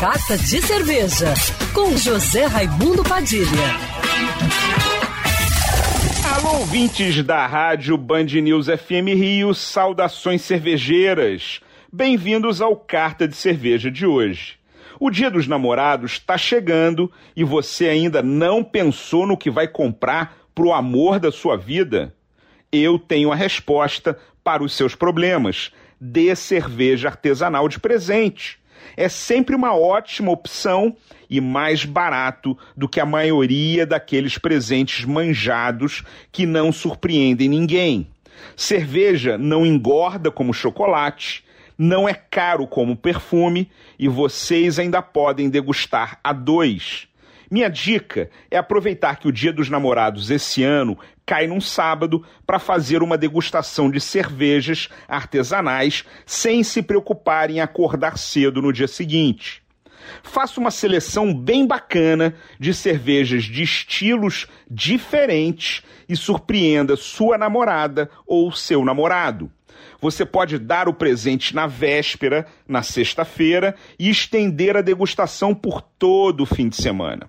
Carta de Cerveja, com José Raimundo Padilha. Alô, ouvintes da rádio Band News FM Rio, saudações cervejeiras. Bem-vindos ao Carta de Cerveja de hoje. O Dia dos Namorados está chegando e você ainda não pensou no que vai comprar pro amor da sua vida? Eu tenho a resposta para os seus problemas. Dê cerveja artesanal de presente. É sempre uma ótima opção e mais barato do que a maioria daqueles presentes manjados que não surpreendem ninguém. Cerveja não engorda como chocolate, não é caro como perfume e vocês ainda podem degustar a dois. Minha dica é aproveitar que o Dia dos Namorados esse ano cai num sábado para fazer uma degustação de cervejas artesanais sem se preocupar em acordar cedo no dia seguinte. Faça uma seleção bem bacana de cervejas de estilos diferentes e surpreenda sua namorada ou seu namorado. Você pode dar o presente na véspera, na sexta-feira, e estender a degustação por todo o fim de semana.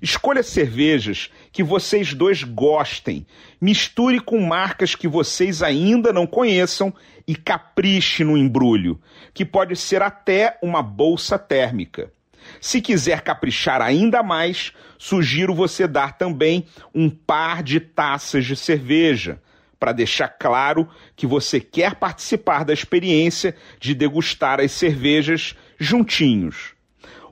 Escolha cervejas que vocês dois gostem, misture com marcas que vocês ainda não conheçam e capriche no embrulho, que pode ser até uma bolsa térmica. Se quiser caprichar ainda mais, sugiro você dar também um par de taças de cerveja, para deixar claro que você quer participar da experiência de degustar as cervejas juntinhos.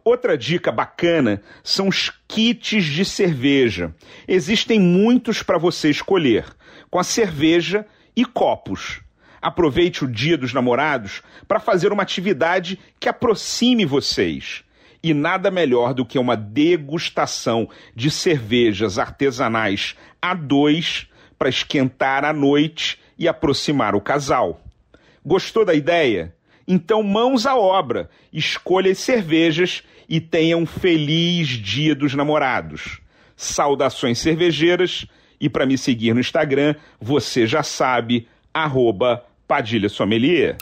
Outra dica bacana são os kits de cerveja. Existem muitos para você escolher, com a cerveja e copos. Aproveite o Dia dos Namorados para fazer uma atividade que aproxime vocês. E nada melhor do que uma degustação de cervejas artesanais a dois para esquentar a noite e aproximar o casal. Gostou da ideia? Então, mãos à obra, escolha as cervejas e tenha um feliz Dia dos Namorados. Saudações cervejeiras e para me seguir no Instagram, você já sabe, arroba Padilha Sommelier.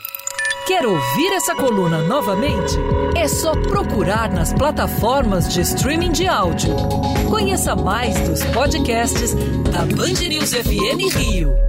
Quer ouvir essa coluna novamente? É só procurar nas plataformas de streaming de áudio. Conheça mais dos podcasts da Band News FM Rio.